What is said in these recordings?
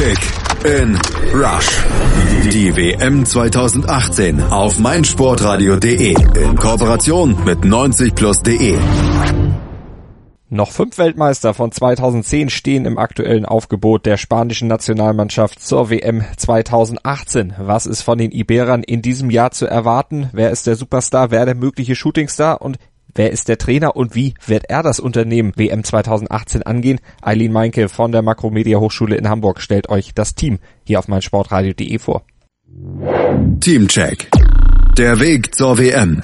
Kick in Rush. Die WM 2018 auf meinsportradio.de in Kooperation mit 90plus.de. Noch fünf Weltmeister von 2010 stehen im aktuellen Aufgebot der spanischen Nationalmannschaft zur WM 2018. Was ist von den Iberern in diesem Jahr zu erwarten? Wer ist der Superstar? Wer der mögliche Shootingstar? Und Wer ist der Trainer und wie wird er das Unternehmen WM 2018 angehen? Eileen Meinke von der Makromedia Hochschule in Hamburg stellt euch das Team hier auf meinsportradio.de vor. Teamcheck. Der Weg zur WM.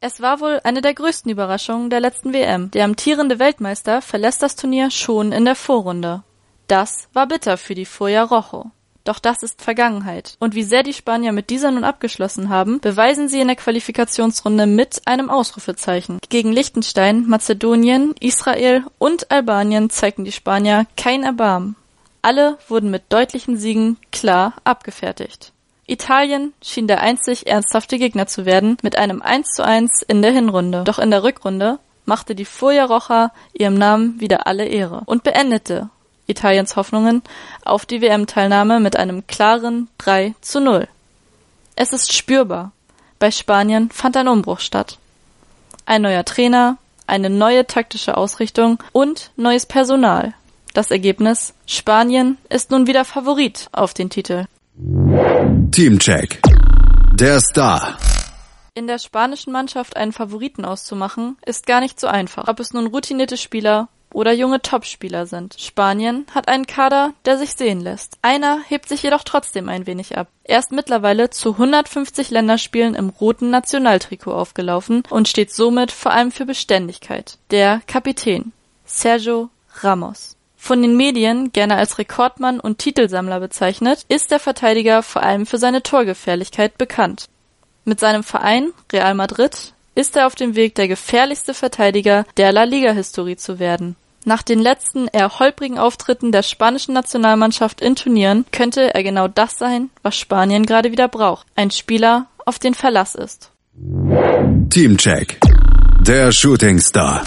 Es war wohl eine der größten Überraschungen der letzten WM. Der amtierende Weltmeister verlässt das Turnier schon in der Vorrunde. Das war bitter für die Foya Rojo. Doch das ist Vergangenheit. Und wie sehr die Spanier mit dieser nun abgeschlossen haben, beweisen sie in der Qualifikationsrunde mit einem Ausrufezeichen. Gegen Liechtenstein, Mazedonien, Israel und Albanien zeigten die Spanier kein Erbarmen. Alle wurden mit deutlichen Siegen klar abgefertigt. Italien schien der einzig ernsthafte Gegner zu werden, mit einem 1 zu 1 in der Hinrunde. Doch in der Rückrunde machte die Foja Rocha ihrem Namen wieder alle Ehre und beendete Italiens Hoffnungen auf die WM-Teilnahme mit einem klaren 3 zu 0. Es ist spürbar. Bei Spanien fand ein Umbruch statt. Ein neuer Trainer, eine neue taktische Ausrichtung und neues Personal. Das Ergebnis? Spanien ist nun wieder Favorit auf den Titel. Teamcheck. Der Star. In der spanischen Mannschaft einen Favoriten auszumachen, ist gar nicht so einfach. Ob es nun routinierte Spieler oder junge Topspieler sind. Spanien hat einen Kader, der sich sehen lässt. Einer hebt sich jedoch trotzdem ein wenig ab. Er ist mittlerweile zu 150 Länderspielen im roten Nationaltrikot aufgelaufen und steht somit vor allem für Beständigkeit. Der Kapitän Sergio Ramos. Von den Medien gerne als Rekordmann und Titelsammler bezeichnet, ist der Verteidiger vor allem für seine Torgefährlichkeit bekannt. Mit seinem Verein Real Madrid ist er auf dem Weg, der gefährlichste Verteidiger der La Liga-Historie zu werden. Nach den letzten eher holprigen Auftritten der spanischen Nationalmannschaft in Turnieren könnte er genau das sein, was Spanien gerade wieder braucht. Ein Spieler, auf den Verlass ist. Teamcheck. Der Shooting Star.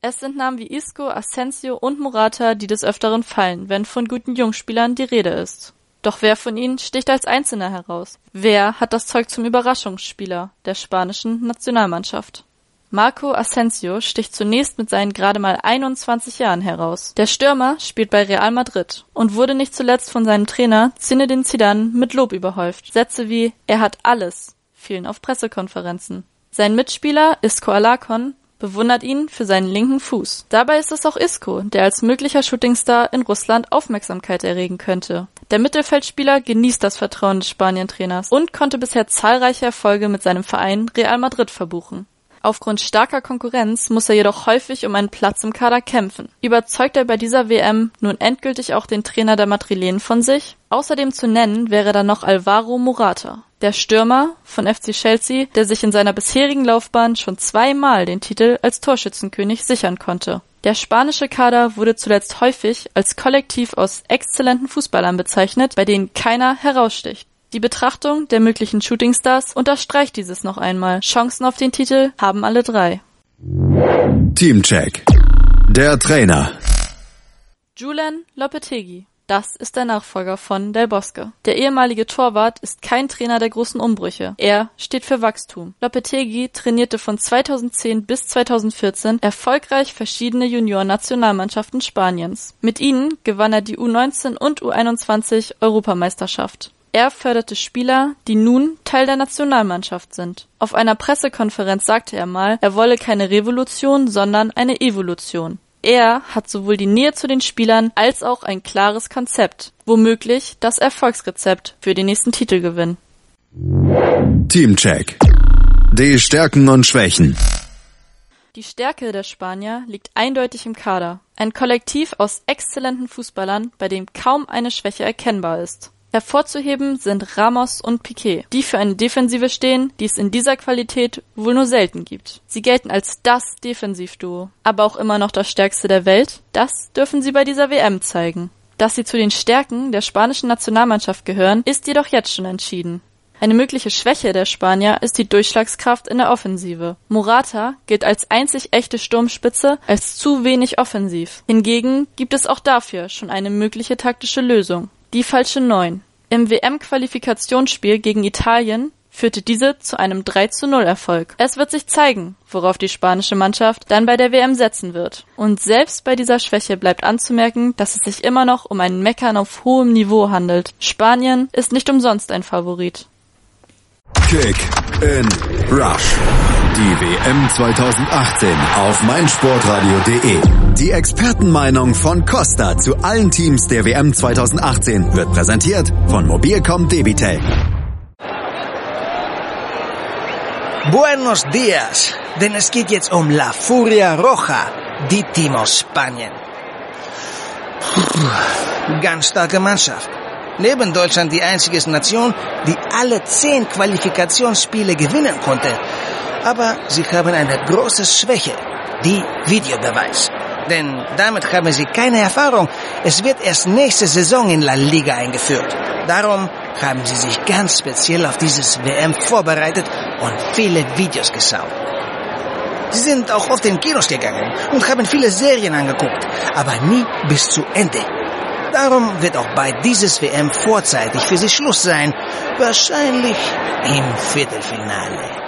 Es sind Namen wie Isco, Asensio und Morata, die des Öfteren fallen, wenn von guten Jungspielern die Rede ist. Doch wer von ihnen sticht als Einzelner heraus? Wer hat das Zeug zum Überraschungsspieler der spanischen Nationalmannschaft? Marco Asensio sticht zunächst mit seinen gerade mal 21 Jahren heraus. Der Stürmer spielt bei Real Madrid und wurde nicht zuletzt von seinem Trainer Zinedine Zidane mit Lob überhäuft. Sätze wie er hat alles fielen auf Pressekonferenzen. Sein Mitspieler Isco Alacon bewundert ihn für seinen linken Fuß. Dabei ist es auch Isco, der als möglicher Shootingstar in Russland Aufmerksamkeit erregen könnte. Der Mittelfeldspieler genießt das Vertrauen des Spanientrainers und konnte bisher zahlreiche Erfolge mit seinem Verein Real Madrid verbuchen. Aufgrund starker Konkurrenz muss er jedoch häufig um einen Platz im Kader kämpfen. Überzeugt er bei dieser WM nun endgültig auch den Trainer der Madrilenen von sich? Außerdem zu nennen wäre da noch Alvaro Morata, der Stürmer von FC Chelsea, der sich in seiner bisherigen Laufbahn schon zweimal den Titel als Torschützenkönig sichern konnte. Der spanische Kader wurde zuletzt häufig als Kollektiv aus exzellenten Fußballern bezeichnet, bei denen keiner heraussticht. Die Betrachtung der möglichen Shootingstars unterstreicht dieses noch einmal. Chancen auf den Titel haben alle drei. Teamcheck. Der Trainer. Julian Lopetegui. Das ist der Nachfolger von Del Bosque. Der ehemalige Torwart ist kein Trainer der großen Umbrüche. Er steht für Wachstum. Lopetegui trainierte von 2010 bis 2014 erfolgreich verschiedene Junioren-Nationalmannschaften Spaniens. Mit ihnen gewann er die U19 und U21 Europameisterschaft. Er förderte Spieler, die nun Teil der Nationalmannschaft sind. Auf einer Pressekonferenz sagte er mal, er wolle keine Revolution, sondern eine Evolution. Er hat sowohl die Nähe zu den Spielern als auch ein klares Konzept, womöglich das Erfolgsrezept für den nächsten Titelgewinn. Teamcheck. Die Stärken und Schwächen. Die Stärke der Spanier liegt eindeutig im Kader. Ein Kollektiv aus exzellenten Fußballern, bei dem kaum eine Schwäche erkennbar ist. Hervorzuheben sind Ramos und Piquet, die für eine Defensive stehen, die es in dieser Qualität wohl nur selten gibt. Sie gelten als das Defensivduo, aber auch immer noch das stärkste der Welt. Das dürfen sie bei dieser WM zeigen. Dass sie zu den Stärken der spanischen Nationalmannschaft gehören, ist jedoch jetzt schon entschieden. Eine mögliche Schwäche der Spanier ist die Durchschlagskraft in der Offensive. Morata gilt als einzig echte Sturmspitze als zu wenig offensiv. Hingegen gibt es auch dafür schon eine mögliche taktische Lösung. Die falsche Neun. Im WM-Qualifikationsspiel gegen Italien führte diese zu einem 3 zu 0 Erfolg. Es wird sich zeigen, worauf die spanische Mannschaft dann bei der WM setzen wird. Und selbst bei dieser Schwäche bleibt anzumerken, dass es sich immer noch um ein Meckern auf hohem Niveau handelt. Spanien ist nicht umsonst ein Favorit. Kick in Rush. Die WM 2018 auf meinsportradio.de. Die Expertenmeinung von Costa zu allen Teams der WM 2018 wird präsentiert von Mobilcom Debitel. Buenos días, denn es geht jetzt um La Furia Roja, die Team aus Spanien. Ganz starke Mannschaft. Neben Deutschland die einzige Nation, die alle zehn Qualifikationsspiele gewinnen konnte. Aber sie haben eine große Schwäche, die Videobeweis. Denn damit haben sie keine Erfahrung. Es wird erst nächste Saison in La Liga eingeführt. Darum haben sie sich ganz speziell auf dieses WM vorbereitet und viele Videos geschaut. Sie sind auch oft in Kinos gegangen und haben viele Serien angeguckt, aber nie bis zu Ende. Darum wird auch bei dieses WM vorzeitig für sie Schluss sein, wahrscheinlich im Viertelfinale.